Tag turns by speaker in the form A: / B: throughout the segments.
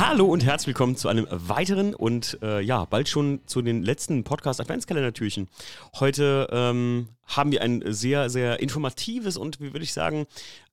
A: Hallo und herzlich willkommen zu einem weiteren und äh, ja, bald schon zu den letzten Podcast Adventskalender-Türchen. Heute ähm, haben wir ein sehr, sehr informatives und, wie würde ich sagen,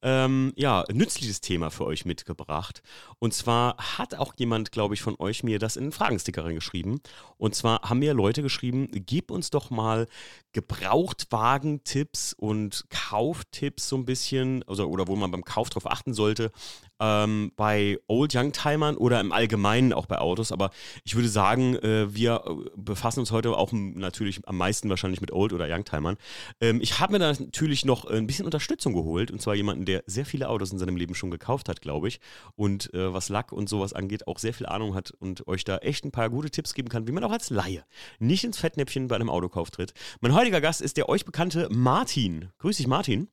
A: ähm, ja, nützliches Thema für euch mitgebracht. Und zwar hat auch jemand, glaube ich, von euch mir das in einen Fragensticker reingeschrieben. Und zwar haben mir Leute geschrieben, gib uns doch mal Gebrauchtwagen-Tipps und Kauftipps so ein bisschen, also, oder wo man beim Kauf drauf achten sollte, ähm, bei Old Youngtimern oder im Allgemeinen auch bei Autos. Aber ich würde sagen, äh, wir äh, befassen uns heute auch natürlich am meisten wahrscheinlich mit Old oder Youngtimern. Ähm, ich habe mir da natürlich noch ein bisschen Unterstützung geholt und zwar jemanden, der sehr viele Autos in seinem Leben schon gekauft hat, glaube ich. Und äh, was Lack und sowas angeht, auch sehr viel Ahnung hat und euch da echt ein paar gute Tipps geben kann, wie man auch als Laie nicht ins Fettnäpfchen bei einem Autokauf tritt. Mein heutiger Gast ist der euch bekannte Martin. Grüß dich, Martin.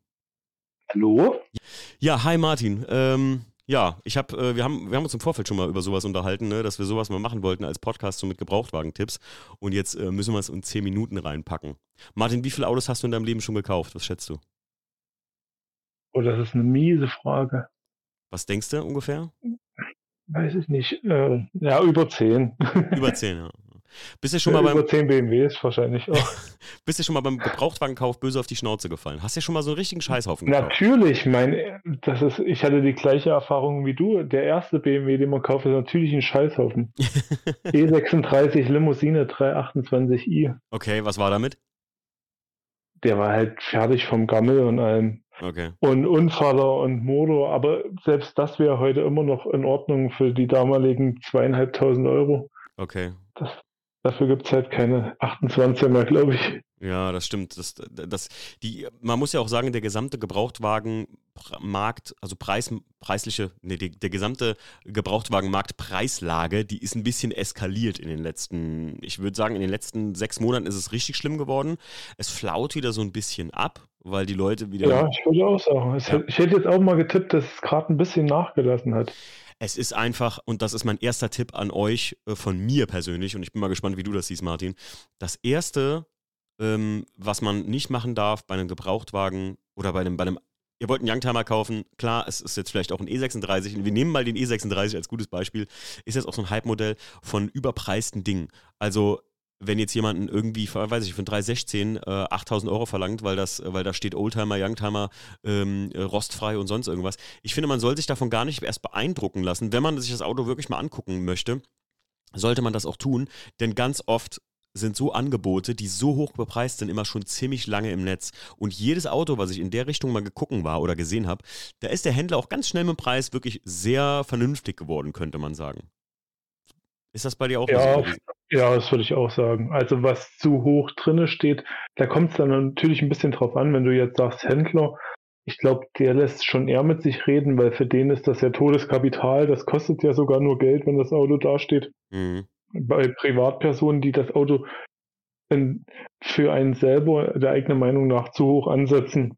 B: Hallo?
A: Ja, hi Martin. Ähm, ja, ich habe, äh, wir haben, wir haben uns im Vorfeld schon mal über sowas unterhalten, ne, dass wir sowas mal machen wollten als Podcast so mit Gebrauchtwagentipps. Und jetzt äh, müssen wir es in zehn Minuten reinpacken. Martin, wie viele Autos hast du in deinem Leben schon gekauft? Was schätzt du?
B: Oh, das ist eine miese Frage.
A: Was denkst du ungefähr?
B: Weiß ich nicht. Äh, ja, über zehn.
A: Über zehn, ja. Bist du schon mal beim,
B: über 10 BMWs wahrscheinlich auch.
A: bist du schon mal beim Gebrauchtwagenkauf böse auf die Schnauze gefallen? Hast du ja schon mal so einen richtigen Scheißhaufen gekauft?
B: Natürlich, mein, das ist, ich hatte die gleiche Erfahrung wie du. Der erste BMW, den man kauft, ist natürlich ein Scheißhaufen. E36 Limousine 328i.
A: Okay, was war damit?
B: Der war halt fertig vom Gammel und allem.
A: Okay.
B: Und Unfahrer und Motor, aber selbst das wäre heute immer noch in Ordnung für die damaligen zweieinhalbtausend Euro.
A: Okay.
B: Das, dafür gibt es halt keine 28 mehr, glaube ich.
A: Ja, das stimmt. Das, das, die, man muss ja auch sagen, der gesamte Gebrauchtwagenmarkt, also Preis, preisliche, nee, die, der gesamte Gebrauchtwagenmarkt Preislage, die ist ein bisschen eskaliert in den letzten, ich würde sagen, in den letzten sechs Monaten ist es richtig schlimm geworden. Es flaut wieder so ein bisschen ab, weil die Leute wieder.
B: Ja, ich würde auch sagen. Ja. Ich hätte jetzt auch mal getippt, dass es gerade ein bisschen nachgelassen hat.
A: Es ist einfach, und das ist mein erster Tipp an euch äh, von mir persönlich, und ich bin mal gespannt, wie du das siehst, Martin. Das erste, ähm, was man nicht machen darf bei einem Gebrauchtwagen oder bei einem, bei einem ihr wollt einen Youngtimer kaufen, klar, es ist jetzt vielleicht auch ein E36, wir nehmen mal den E36 als gutes Beispiel, ist jetzt auch so ein Hype-Modell von überpreisten Dingen. Also wenn jetzt jemanden irgendwie, weiß ich, für ein 316 äh, 8000 Euro verlangt, weil das, weil da steht Oldtimer, Youngtimer, ähm, äh, rostfrei und sonst irgendwas. Ich finde, man soll sich davon gar nicht erst beeindrucken lassen. Wenn man sich das Auto wirklich mal angucken möchte, sollte man das auch tun, denn ganz oft sind so Angebote, die so hoch bepreist sind, immer schon ziemlich lange im Netz. Und jedes Auto, was ich in der Richtung mal geguckt war oder gesehen habe, da ist der Händler auch ganz schnell mit dem Preis wirklich sehr vernünftig geworden, könnte man sagen. Ist das bei dir auch
B: ja, so? Ja, das würde ich auch sagen. Also was zu hoch drinne steht, da kommt es dann natürlich ein bisschen drauf an, wenn du jetzt sagst Händler. Ich glaube, der lässt schon eher mit sich reden, weil für den ist das ja Todeskapital. Das kostet ja sogar nur Geld, wenn das Auto dasteht. Mhm. Bei Privatpersonen, die das Auto für einen selber der eigenen Meinung nach zu hoch ansetzen,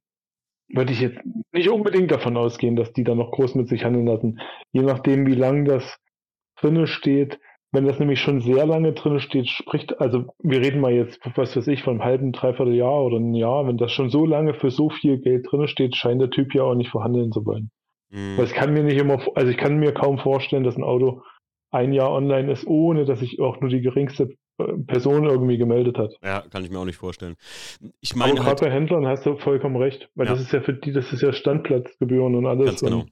B: würde ich jetzt nicht unbedingt davon ausgehen, dass die da noch groß mit sich handeln lassen. Je nachdem, wie lang das drinne steht, wenn das nämlich schon sehr lange drin steht, spricht, also wir reden mal jetzt, was weiß ich, von einem halben, dreiviertel Jahr oder einem Jahr, wenn das schon so lange für so viel Geld drin steht, scheint der Typ ja auch nicht verhandeln zu wollen. Mhm. Weil ich kann mir nicht immer, also ich kann mir kaum vorstellen, dass ein Auto ein Jahr online ist, ohne dass sich auch nur die geringste äh, Person irgendwie gemeldet hat.
A: Ja, kann ich mir auch nicht vorstellen. Ich meine,
B: gerade halt, bei Händlern hast du vollkommen recht, weil ja. das ist ja für die, das ist ja Standplatzgebühren und alles.
A: Ganz genau. Und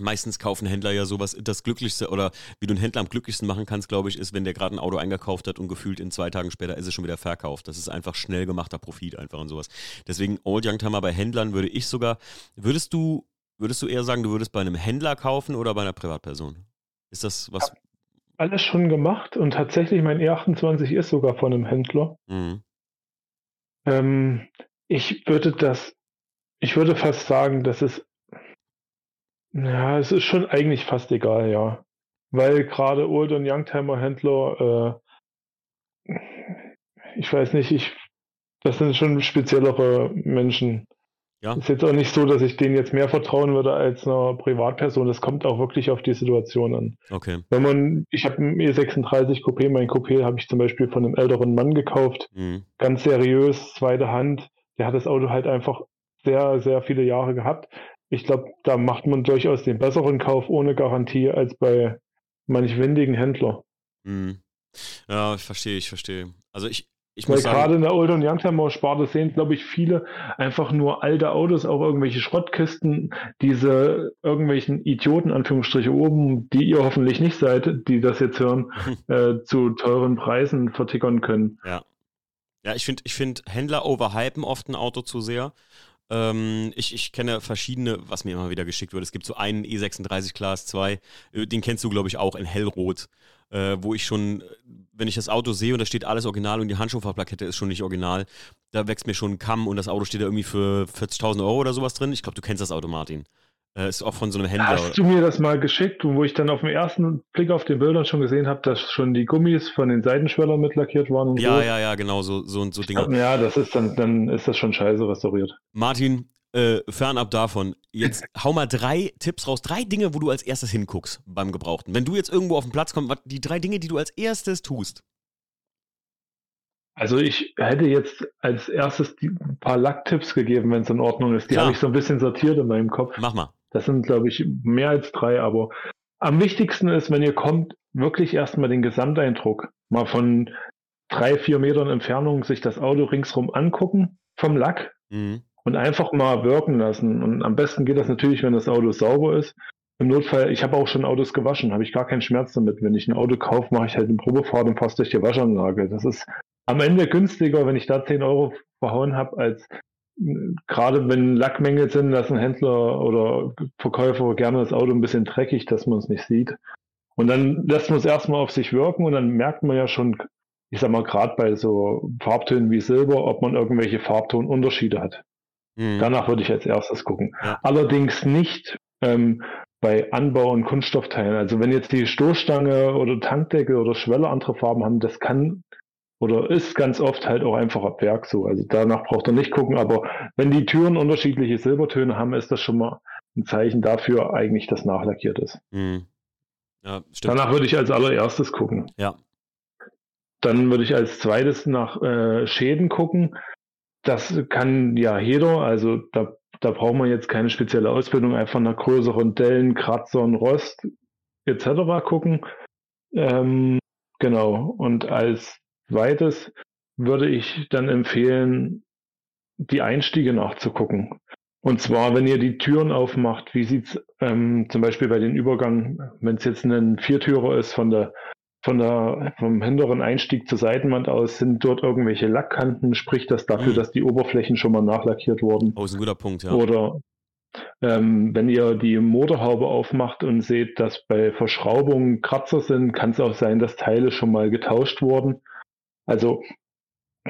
A: Meistens kaufen Händler ja sowas, das Glücklichste oder wie du einen Händler am glücklichsten machen kannst, glaube ich, ist, wenn der gerade ein Auto eingekauft hat und gefühlt in zwei Tagen später ist es schon wieder verkauft. Das ist einfach schnell gemachter Profit einfach und sowas. Deswegen Old Youngtimer bei Händlern würde ich sogar, würdest du, würdest du eher sagen, du würdest bei einem Händler kaufen oder bei einer Privatperson? Ist das was?
B: Alles schon gemacht und tatsächlich mein E28 ist sogar von einem Händler. Mhm. Ähm, ich würde das, ich würde fast sagen, dass es ja, es ist schon eigentlich fast egal, ja. Weil gerade Old- und Youngtimer-Händler, äh, ich weiß nicht, ich, das sind schon speziellere Menschen. Ja. Ist jetzt auch nicht so, dass ich denen jetzt mehr vertrauen würde als einer Privatperson. Das kommt auch wirklich auf die Situation an.
A: Okay.
B: Wenn man, ich habe ein E36 Coupé, mein Coupé habe ich zum Beispiel von einem älteren Mann gekauft. Mhm. Ganz seriös, zweite Hand. Der hat das Auto halt einfach sehr, sehr viele Jahre gehabt ich glaube, da macht man durchaus den besseren Kauf ohne Garantie als bei manch windigen Händler.
A: Mhm. Ja, ich verstehe, ich verstehe. Also ich, ich
B: Weil
A: muss sagen,
B: gerade in der Old- und Youngtimer-Sparte sehen, glaube ich, viele einfach nur alte Autos, auch irgendwelche Schrottkisten, diese irgendwelchen Idioten, Anführungsstriche oben, die ihr hoffentlich nicht seid, die das jetzt hören, äh, zu teuren Preisen vertickern können.
A: Ja. Ja, ich finde, ich find, Händler overhypen oft ein Auto zu sehr. Ähm, ich, ich kenne verschiedene, was mir immer wieder geschickt wird. Es gibt so einen E36 Class 2, äh, den kennst du, glaube ich, auch in hellrot, äh, wo ich schon, wenn ich das Auto sehe und da steht alles original und die Handschuhverplakette ist schon nicht original, da wächst mir schon ein Kamm und das Auto steht da irgendwie für 40.000 Euro oder sowas drin. Ich glaube, du kennst das Auto, Martin. Äh, ist auch von so einem Händler.
B: Hast du mir das mal geschickt, wo ich dann auf den ersten Blick auf den Bildern schon gesehen habe, dass schon die Gummis von den Seitenschwellern mit lackiert waren und
A: ja,
B: so?
A: ja, ja, genau, so, so, so Dinger.
B: Ja, das ist dann, dann ist das schon scheiße restauriert.
A: Martin, äh, fernab davon, jetzt hau mal drei Tipps raus, drei Dinge, wo du als erstes hinguckst beim Gebrauchten. Wenn du jetzt irgendwo auf den Platz kommst, die drei Dinge, die du als erstes tust.
B: Also ich hätte jetzt als erstes die, ein paar Lacktipps gegeben, wenn es in Ordnung ist. Die habe ich so ein bisschen sortiert in meinem Kopf.
A: Mach mal.
B: Das sind, glaube ich, mehr als drei, aber am wichtigsten ist, wenn ihr kommt, wirklich erstmal den Gesamteindruck. Mal von drei, vier Metern Entfernung sich das Auto ringsrum angucken vom Lack
A: Mhm.
B: und einfach mal wirken lassen. Und am besten geht das natürlich, wenn das Auto sauber ist. Im Notfall, ich habe auch schon Autos gewaschen, habe ich gar keinen Schmerz damit. Wenn ich ein Auto kaufe, mache ich halt eine Probefahrt und fasse durch die Waschanlage. Das ist am Ende günstiger, wenn ich da 10 Euro verhauen habe, als gerade wenn Lackmängel sind, lassen Händler oder Verkäufer gerne das Auto ein bisschen dreckig, dass man es nicht sieht. Und dann lässt man es erstmal auf sich wirken und dann merkt man ja schon, ich sag mal, gerade bei so Farbtönen wie Silber, ob man irgendwelche Farbtonunterschiede hat.
A: Mhm.
B: Danach würde ich als erstes gucken.
A: Ja.
B: Allerdings nicht ähm, bei Anbau- und Kunststoffteilen. Also wenn jetzt die Stoßstange oder Tankdeckel oder Schwelle andere Farben haben, das kann oder ist ganz oft halt auch einfach ab Werk so. Also danach braucht er nicht gucken. Aber wenn die Türen unterschiedliche Silbertöne haben, ist das schon mal ein Zeichen dafür eigentlich, dass nachlackiert ist.
A: Mhm. Ja.
B: Danach würde ich als allererstes gucken.
A: Ja.
B: Dann würde ich als zweites nach äh, Schäden gucken. Das kann ja jeder, also da, da braucht man jetzt keine spezielle Ausbildung, einfach nach größeren Dellen, Kratzern, Rost etc. gucken. Ähm, genau. Und als zweites würde ich dann empfehlen, die Einstiege nachzugucken. Und zwar, wenn ihr die Türen aufmacht, wie sieht's ähm, zum Beispiel bei den Übergang, wenn es jetzt ein Viertürer ist von der von der, vom hinteren Einstieg zur Seitenwand aus sind dort irgendwelche Lackkanten, spricht das dafür,
A: Mhm.
B: dass die Oberflächen schon mal nachlackiert wurden.
A: Oh, ist ein guter Punkt, ja.
B: Oder ähm, wenn ihr die Motorhaube aufmacht und seht, dass bei Verschraubungen Kratzer sind, kann es auch sein, dass Teile schon mal getauscht wurden. Also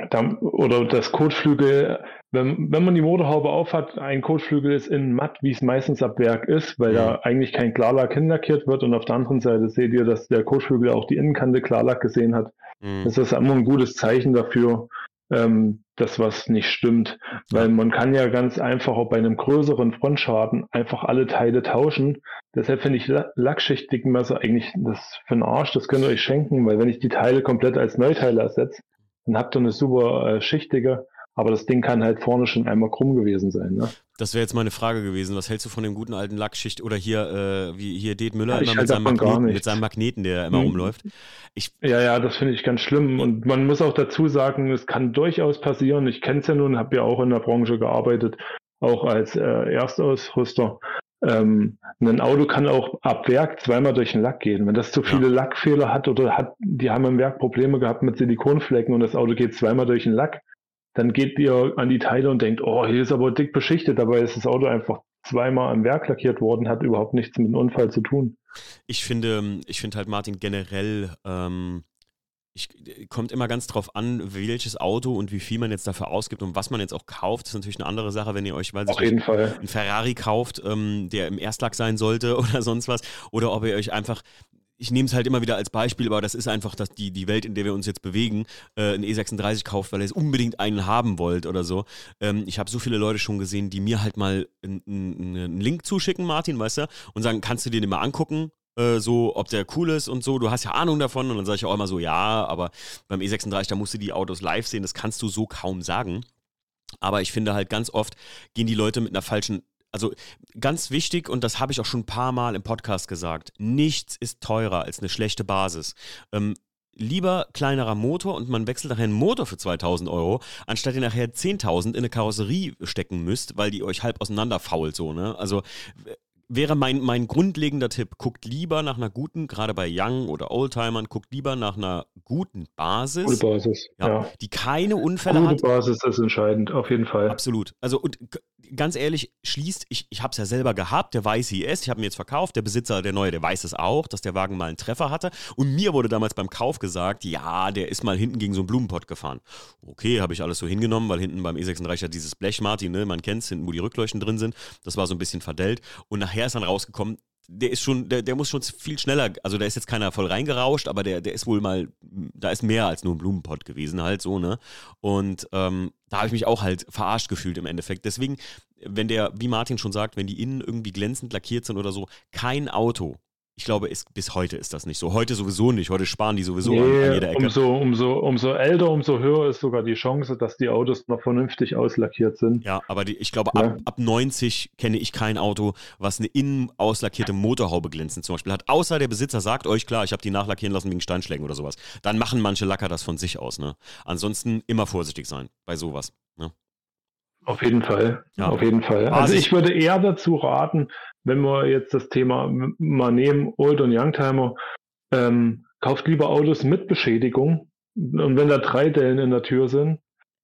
B: da, oder das Kotflügel, wenn, wenn man die Motorhaube aufhat, ein Kotflügel ist in matt, wie es meistens ab Werk ist, weil
A: Mhm.
B: da eigentlich kein Klarlack hinlackiert wird und auf der anderen Seite seht ihr, dass der Kotflügel auch die Innenkante Klarlack gesehen hat.
A: Mhm.
B: Das ist immer ein gutes Zeichen dafür, ähm, dass was nicht stimmt. Weil man kann ja ganz einfach auch bei einem größeren Frontschaden einfach alle Teile tauschen. Deshalb finde ich La- Lackschichtdickenmesser eigentlich das für den Arsch, das könnt ihr euch schenken, weil wenn ich die Teile komplett als Neuteile ersetze, dann habt ihr eine super äh, schichtige, aber das Ding kann halt vorne schon einmal krumm gewesen sein. Ne?
A: Das wäre jetzt meine Frage gewesen. Was hältst du von dem guten alten Lackschicht oder hier, äh, wie hier Det Müller
B: Ja,
A: mit
B: halt
A: seinem, Magneten, mit seinem Magneten, der immer
B: Mhm.
A: rumläuft? Ich,
B: Ja, ja, das finde ich ganz schlimm. Und man muss auch dazu sagen, es kann durchaus passieren. Ich kenne es ja nun, habe ja auch in der Branche gearbeitet, auch als äh, Erstausrüster. Ähm, ein Auto kann auch ab Werk zweimal durch den Lack gehen. Wenn das zu viele Lackfehler hat oder hat, die haben im Werk Probleme gehabt mit Silikonflecken und das Auto geht zweimal durch den Lack, dann geht ihr an die Teile und denkt, oh, hier ist aber dick beschichtet. Dabei ist das Auto einfach zweimal am Werk lackiert worden, hat überhaupt nichts mit dem Unfall zu tun.
A: ich finde, ich finde halt Martin generell, ähm, ich, kommt immer ganz drauf an, welches Auto und wie viel man jetzt dafür ausgibt und was man jetzt auch kauft. Das ist natürlich eine andere Sache, wenn ihr euch, ich
B: Auf jeden Fall.
A: einen Ferrari kauft, ähm, der im Erstlack sein sollte oder sonst was. Oder ob ihr euch einfach, ich nehme es halt immer wieder als Beispiel, aber das ist einfach das, die, die Welt, in der wir uns jetzt bewegen, äh, einen E36 kauft, weil ihr es unbedingt einen haben wollt oder so. Ähm, ich habe so viele Leute schon gesehen, die mir halt mal einen, einen einen Link zuschicken, Martin, weißt du, und sagen, kannst du dir den mal angucken? äh, So, ob der cool ist und so, du hast ja Ahnung davon und dann sage ich auch immer so, ja, aber beim E36, da musst du die Autos live sehen, das kannst du so kaum sagen. Aber ich finde halt ganz oft gehen die Leute mit einer falschen also ganz wichtig, und das habe ich auch schon ein paar Mal im Podcast gesagt, nichts ist teurer als eine schlechte Basis. Ähm, lieber kleinerer Motor und man wechselt nachher einen Motor für 2000 Euro, anstatt ihr nachher 10.000 in eine Karosserie stecken müsst, weil die euch halb auseinander fault, so, ne? Also wäre mein, mein grundlegender Tipp, guckt lieber nach einer guten, gerade bei Young oder Oldtimern, guckt lieber nach einer guten Basis.
B: Gute Basis, ja. ja.
A: Die keine Unfälle
B: Gute
A: hat.
B: Gute Basis ist entscheidend, auf jeden Fall.
A: Absolut. Also und ganz ehrlich, schließt, ich, ich habe es ja selber gehabt, der weiß, wie es, ich habe ihn jetzt verkauft, der Besitzer, der neue, der weiß es auch, dass der Wagen mal einen Treffer hatte. Und mir wurde damals beim Kauf gesagt, ja, der ist mal hinten gegen so einen Blumenpott gefahren. Okay, habe ich alles so hingenommen, weil hinten beim E36 hat dieses Blech, Martin, ne, man kennt es, hinten, wo die Rückleuchten drin sind. Das war so ein bisschen verdellt. Und nachher ist dann rausgekommen, der ist schon, der, der muss schon viel schneller, also da ist jetzt keiner voll reingerauscht, aber der, der ist wohl mal, da ist mehr als nur ein Blumenpott gewesen, halt so, ne? Und ähm, da habe ich mich auch halt verarscht gefühlt im Endeffekt. Deswegen, wenn der, wie Martin schon sagt, wenn die innen irgendwie glänzend lackiert sind oder so, kein Auto ich glaube, ist, bis heute ist das nicht so. Heute sowieso nicht. Heute sparen die sowieso nee, an, an jeder Ecke.
B: Umso, umso, umso älter, umso höher ist sogar die Chance, dass die Autos noch vernünftig auslackiert sind.
A: Ja, aber die, ich glaube, ja. ab, ab 90 kenne ich kein Auto, was eine innen auslackierte Motorhaube glänzend zum Beispiel hat. Außer der Besitzer sagt euch, klar, ich habe die nachlackieren lassen wegen Steinschlägen oder sowas. Dann machen manche Lacker das von sich aus. Ne? Ansonsten immer vorsichtig sein bei sowas.
B: Auf jeden Fall. Ja. Auf jeden Fall. Also ich würde eher dazu raten, wenn wir jetzt das Thema mal nehmen, Old- und Youngtimer, ähm, kauft lieber Autos mit Beschädigung. Und wenn da drei Dellen in der Tür sind,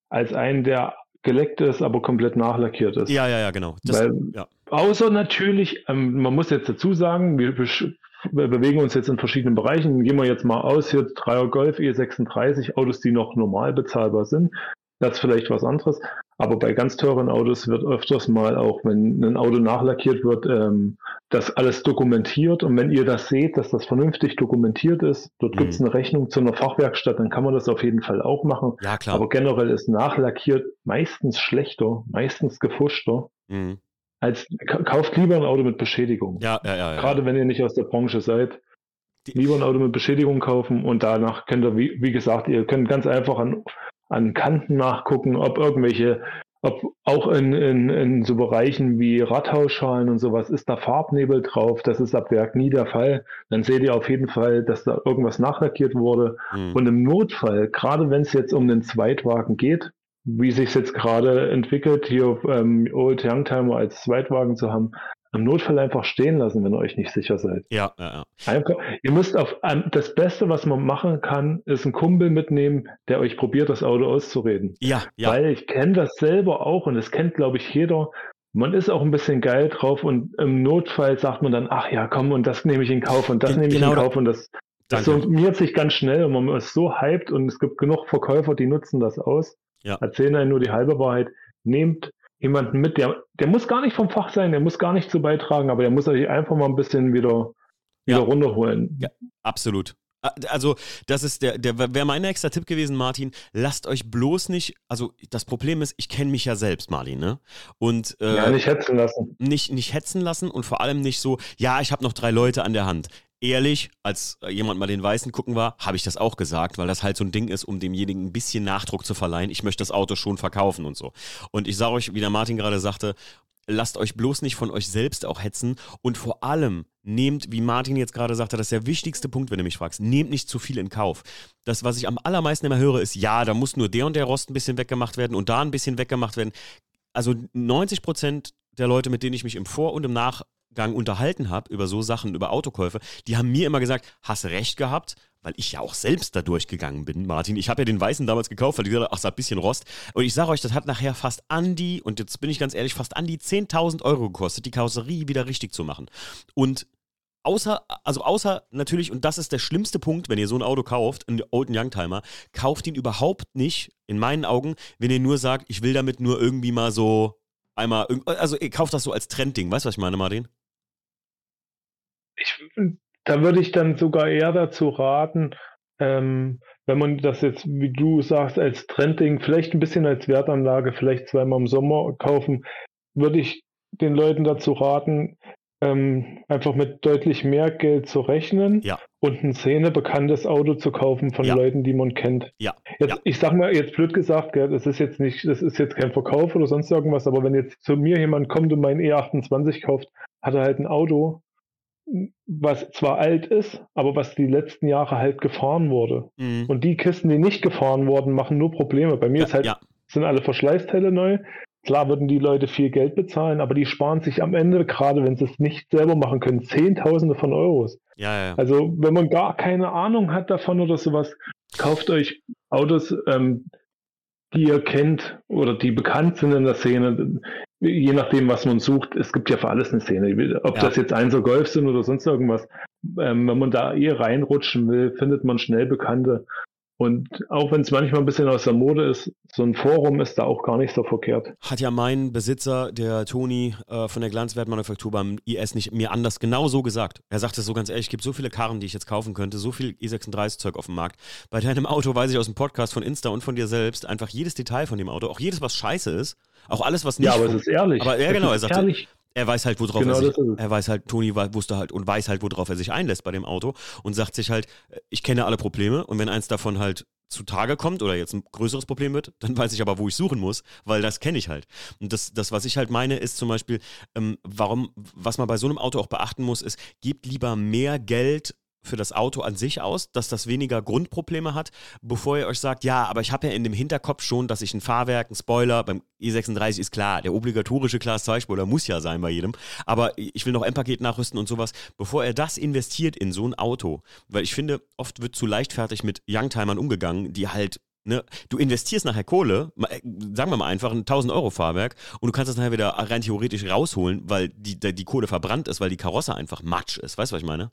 B: als einen, der geleckt ist, aber komplett nachlackiert ist.
A: Ja, ja, ja, genau.
B: Das, Weil, ja. Außer natürlich, ähm, man muss jetzt dazu sagen, wir, wir, bewegen uns jetzt in verschiedenen Bereichen. Gehen wir jetzt mal aus, hier 3er Golf E36, Autos, die noch normal bezahlbar sind. Das ist vielleicht was anderes. Aber bei ganz teuren Autos wird öfters mal auch, wenn ein Auto nachlackiert wird, ähm, das alles dokumentiert. Und wenn ihr das seht, dass das vernünftig dokumentiert ist, dort mhm. gibt es eine Rechnung zu einer Fachwerkstatt, dann kann man das auf jeden Fall auch machen.
A: Ja, klar.
B: Aber generell ist nachlackiert meistens schlechter, meistens gefuschter. Mhm. Als kauft lieber ein Auto mit Beschädigung.
A: Ja, ja, ja,
B: ja. Gerade wenn ihr nicht aus der Branche seid. Lieber ein Auto mit Beschädigung kaufen und danach könnt ihr, wie, wie gesagt, ihr könnt ganz einfach an an Kanten nachgucken, ob irgendwelche, ob auch in, in, in so Bereichen wie Radhausschalen und sowas ist da Farbnebel drauf. Das ist ab Werk nie der Fall. Dann seht ihr auf jeden Fall, dass da irgendwas nachlackiert wurde. Mhm. Und im Notfall, gerade wenn es jetzt um den Zweitwagen geht, wie sich jetzt gerade entwickelt, hier ähm, Old Youngtimer als Zweitwagen zu haben, im Notfall einfach stehen lassen, wenn ihr euch nicht sicher seid.
A: Ja, ja, ja.
B: Einfach, ihr müsst auf das Beste, was man machen kann, ist einen Kumpel mitnehmen, der euch probiert, das Auto auszureden.
A: Ja, ja.
B: Weil ich kenne das selber auch und das kennt, glaube ich, jeder. Man ist auch ein bisschen geil drauf und im Notfall sagt man dann, ach ja, komm, und das nehme ich in Kauf und das Ge nehme ich genau in Kauf und das, das summiert sich ganz schnell und man ist so hyped und es gibt genug Verkäufer, die nutzen das aus. Ja. Erzählen einem nur die halbe Wahrheit. Nehmt jemanden mit, der, der muss gar nicht vom Fach sein, der muss gar nicht zu beitragen, aber der muss euch einfach mal ein bisschen wieder, wieder ja. runterholen.
A: Ja, absolut. Also, das ist der, der wäre mein nächster Tipp gewesen, Martin. Lasst euch bloß nicht, also das Problem ist, ich kenne mich ja selbst, Martin, ne? Und
B: äh, ja, nicht hetzen lassen.
A: Nicht, nicht hetzen lassen und vor allem nicht so, ja, ich habe noch drei Leute an der Hand ehrlich, als äh, jemand mal den Weißen gucken war, habe ich das auch gesagt, weil das halt so ein Ding ist, um demjenigen ein bisschen Nachdruck zu verleihen. Ich möchte das Auto schon verkaufen und so. Und ich sage euch, wie der Martin gerade sagte, lasst euch bloß nicht von euch selbst auch hetzen und vor allem nehmt, wie Martin jetzt gerade sagte, das ist der wichtigste Punkt, wenn du mich fragst, nehmt nicht zu viel in Kauf. Das, was ich am allermeisten immer höre, ist, ja, da muss nur der und der Rost ein bisschen weggemacht werden und da ein bisschen weggemacht werden. Also 90 Prozent der Leute, mit denen ich mich im Vor- und im Nach Gang unterhalten habe über so Sachen, über Autokäufe, die haben mir immer gesagt, hast recht gehabt, weil ich ja auch selbst da durchgegangen bin, Martin. Ich habe ja den Weißen damals gekauft, weil die gesagt ach, so ein bisschen Rost. Und ich sage euch, das hat nachher fast an die, und jetzt bin ich ganz ehrlich, fast an die 10.000 Euro gekostet, die Karosserie wieder richtig zu machen. Und außer, also außer natürlich, und das ist der schlimmste Punkt, wenn ihr so ein Auto kauft, einen Olden Youngtimer, kauft ihn überhaupt nicht, in meinen Augen, wenn ihr nur sagt, ich will damit nur irgendwie mal so einmal, also ihr kauft das so als Trendding, weißt du, was ich meine, Martin?
B: ich, da würde ich dann sogar eher dazu raten, ähm, wenn man das jetzt, wie du sagst, als Trendding, vielleicht ein bisschen als Wertanlage, vielleicht zweimal im Sommer kaufen, würde ich den Leuten dazu raten, ähm, einfach mit deutlich mehr Geld zu rechnen
A: Ja.
B: und ein szenebekanntes Auto zu kaufen von
A: Ja.
B: Leuten, die man kennt.
A: Ja.
B: Jetzt,
A: Ja.
B: Ich sag mal, jetzt blöd gesagt, gell, das ist jetzt nicht, das ist jetzt kein Verkauf oder sonst irgendwas, aber wenn jetzt zu mir jemand kommt und meinen E28 kauft, hat er halt ein Auto, was zwar alt ist, aber was die letzten Jahre halt gefahren wurde.
A: Mhm.
B: Und die Kisten, die nicht gefahren wurden, machen nur Probleme. Bei mir ist halt
A: ja,
B: sind alle Verschleißteile neu. Klar würden die Leute viel Geld bezahlen, aber die sparen sich am Ende, gerade wenn sie es nicht selber machen können, Zehntausende von Euros.
A: ja, ja.
B: Also wenn man gar keine Ahnung hat davon oder sowas, kauft euch Autos, ähm, die ihr kennt oder die bekannt sind in der Szene. Je nachdem, was man sucht, es gibt ja für alles eine Szene. Ob
A: Ja.
B: das jetzt Einser Golf sind oder sonst irgendwas. Ähm, wenn man da eh reinrutschen will, findet man schnell Bekannte. Und auch wenn es manchmal ein bisschen aus der Mode ist, so ein Forum ist da auch gar nicht so verkehrt.
A: Hat ja mein Besitzer, der Toni äh, von der Glanzwertmanufaktur beim IS, nicht mir anders genau so gesagt. Er sagte so ganz ehrlich, es gibt so viele Karren, die ich jetzt kaufen könnte, so viel E36-Zeug auf dem Markt. Bei deinem Auto weiß ich aus dem Podcast von Insta und von dir selbst einfach jedes Detail von dem Auto, auch jedes, was scheiße ist, auch alles, was nicht
B: Ja, aber es ist ehrlich.
A: Aber ja, genau, er
B: ist
A: sagte-
B: ehrlich.
A: Er weiß halt, worauf
B: Genau
A: er sich, er weiß halt, Toni wusste halt und weiß halt, worauf er sich einlässt bei dem Auto und sagt sich halt, äh, ich kenne alle Probleme und wenn eins davon halt zutage kommt oder jetzt ein größeres Problem wird, dann weiß ich aber, wo ich suchen muss, weil das kenne ich halt. Und das, das, was ich halt meine, ist zum Beispiel, ähm, warum, was man bei so einem Auto auch beachten muss, ist, gebt lieber mehr Geld für das Auto an sich aus, dass das weniger Grundprobleme hat, bevor ihr euch sagt, ja, aber ich habe ja in dem Hinterkopf schon, dass ich ein Fahrwerk, ein Spoiler, beim E36 ist klar, der obligatorische Class 2 Spoiler muss ja sein bei jedem, aber ich will noch M-Paket nachrüsten und sowas, bevor er das investiert in so ein Auto, weil ich finde, oft wird zu leichtfertig mit Youngtimern umgegangen, die halt Ne, du investierst nachher Kohle, äh, sagen wir mal einfach ein 1000 Euro Fahrwerk und du kannst das nachher wieder rein theoretisch rausholen, weil die, die Kohle verbrannt ist, weil die Karosse einfach Matsch ist. Weißt du, was ich meine?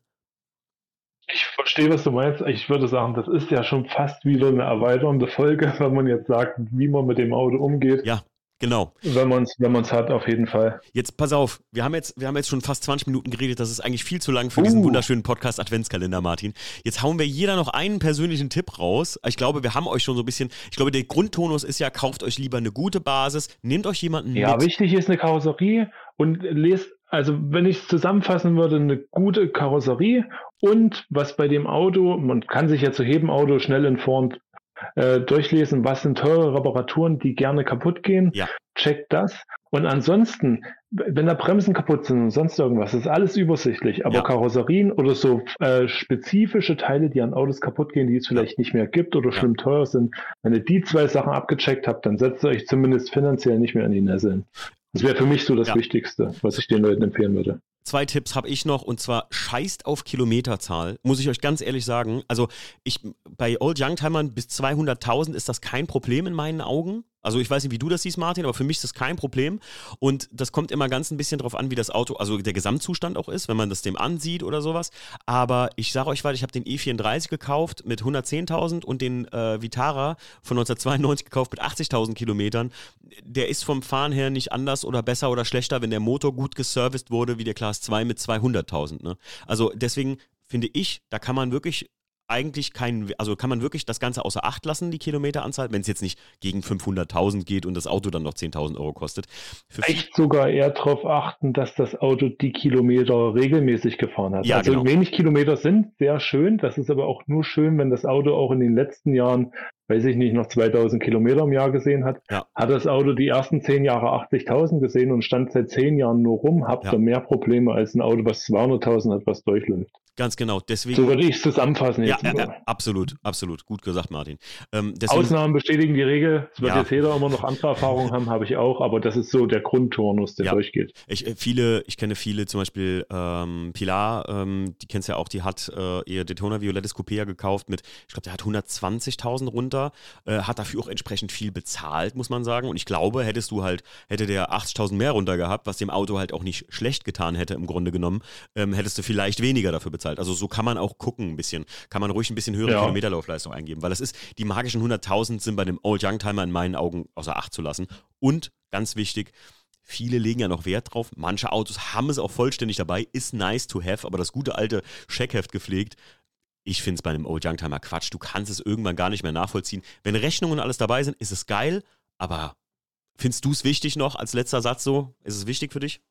B: Ich verstehe, was du meinst. Ich würde sagen, das ist ja schon fast wieder eine erweiternde Folge, wenn man jetzt sagt, wie man mit dem Auto umgeht.
A: Ja. Genau.
B: Wenn man es wenn man's hat, auf jeden Fall.
A: Jetzt pass auf, wir haben jetzt, wir haben jetzt schon fast 20 Minuten geredet, das ist eigentlich viel zu lang für diesen
B: Uh.
A: wunderschönen Podcast Adventskalender, Martin. Jetzt hauen wir jeder noch einen persönlichen Tipp raus. Ich glaube, wir haben euch schon so ein bisschen, ich glaube, der Grundtonus ist ja, kauft euch lieber eine gute Basis, nehmt euch jemanden
B: Ja,
A: mit.
B: wichtig ist eine Karosserie und lest, also wenn ich es zusammenfassen würde, eine gute Karosserie und was bei dem Auto, man kann sich ja zu jedem Auto schnell in Form äh, durchlesen, was sind teure Reparaturen, die gerne kaputt gehen.
A: Ja.
B: Checkt das. Und ansonsten, wenn da Bremsen kaputt sind und sonst irgendwas, ist alles übersichtlich. Aber
A: Ja.
B: Karosserien oder so äh, spezifische Teile, die an Autos kaputt gehen, die es vielleicht nicht mehr gibt oder
A: Ja.
B: schlimm teuer sind, wenn ihr die zwei Sachen abgecheckt habt, dann setzt ihr euch zumindest finanziell nicht mehr in die Nesseln. Das wäre für mich so das
A: Ja.
B: Wichtigste, was ich den Leuten empfehlen würde.
A: Zwei Tipps habe ich noch und zwar scheißt auf Kilometerzahl, muss ich euch ganz ehrlich sagen. Also ich bei Old Youngtimern bis 200.000 ist das kein Problem in meinen Augen. Also ich weiß nicht, wie du das siehst, Martin, aber für mich ist das kein Problem. Und das kommt immer ganz ein bisschen drauf an, wie das Auto, also der Gesamtzustand auch ist, wenn man das dem ansieht oder sowas. Aber ich sage euch weiter, ich habe den E34 gekauft mit 110.000 und den äh, Vitara von 1992 gekauft mit 80.000 Kilometern. Der ist vom Fahren her nicht anders oder besser oder schlechter, wenn der Motor gut geserviced wurde, wie der Class 2 mit 200.000. Ne? Also deswegen finde ich, da kann man wirklich eigentlich kein, also kann man wirklich das Ganze außer Acht lassen, die Kilometeranzahl, wenn es jetzt nicht gegen 500.000 geht und das Auto dann noch 10.000 Euro kostet. Für
B: Echt sogar eher darauf achten, dass das Auto die Kilometer regelmäßig gefahren hat.
A: Ja,
B: also
A: genau.
B: wenig Kilometer sind sehr schön. Das ist aber auch nur schön, wenn das Auto auch in den letzten Jahren, weiß ich nicht, noch 2000 Kilometer im Jahr gesehen hat.
A: Ja.
B: Hat das Auto die ersten zehn Jahre 80.000 gesehen und stand seit zehn Jahren nur rum, habt
A: Ja.
B: ihr mehr Probleme als ein Auto, was 200.000 hat, was durchläuft.
A: Ganz genau, deswegen.
B: So würde ich es zusammenfassen.
A: ja, ja, ja, absolut, absolut. Gut gesagt, Martin. Ähm, deswegen,
B: Ausnahmen bestätigen die Regel. Es wird
A: Ja.
B: jetzt jeder immer noch andere Erfahrungen haben, habe ich auch, aber das ist so der Grundturnus, der durchgeht.
A: Ich, äh, viele, ich kenne viele, zum Beispiel ähm, Pilar, ähm, die kennst ja auch, die hat äh, ihr Daytona Violettes Coupé ja gekauft mit, ich glaube, der hat 120.000 runter, äh, hat dafür auch entsprechend viel bezahlt, muss man sagen. Und ich glaube, hättest du halt, hätte der 80.000 mehr runter gehabt, was dem Auto halt auch nicht schlecht getan hätte im Grunde genommen, ähm, hättest du vielleicht weniger dafür bezahlt. Also so kann man auch gucken ein bisschen, kann man ruhig ein bisschen höhere
B: Ja.
A: Kilometerlaufleistung eingeben, weil das ist, die magischen 100.000 sind bei dem Old Youngtimer in meinen Augen außer Acht zu lassen. Und ganz wichtig, Viele legen ja noch Wert drauf. Manche Autos haben es auch vollständig dabei. Ist nice to have, aber das gute alte Checkheft gepflegt. Ich finde es bei einem Old Youngtimer Quatsch. Du kannst es irgendwann gar nicht mehr nachvollziehen. Wenn Rechnungen und alles dabei sind, ist es geil, aber findest du es wichtig noch als letzter Satz so? Ist es wichtig für dich?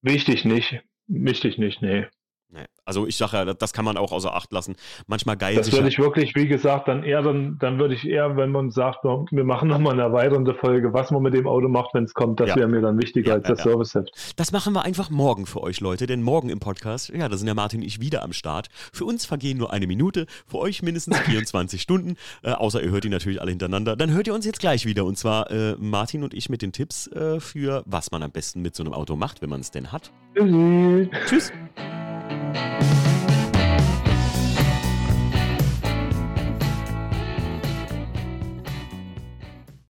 B: Wichtig nicht. Wichtig nicht, nee.
A: Nee. Also ich sage ja, das kann man auch außer Acht lassen. Manchmal geil.
B: Das würde ich wirklich, wie gesagt, dann eher, dann, dann würde ich eher, wenn man sagt, wir machen nochmal eine erweiternde Folge, was man mit dem Auto macht, wenn es kommt, das ja. wäre mir dann wichtiger ja, als das ja, Service-Heft.
A: Das machen wir einfach morgen für euch, Leute, denn morgen im Podcast, ja, da sind ja Martin und ich wieder am Start. Für uns vergehen nur eine Minute, für euch mindestens 24 Stunden, äh, außer ihr hört die natürlich alle hintereinander. Dann hört ihr uns jetzt gleich wieder und zwar äh, Martin und ich mit den Tipps äh, für, was man am besten mit so einem Auto macht, wenn man es denn hat. Tschüss. Tschüss. Bye.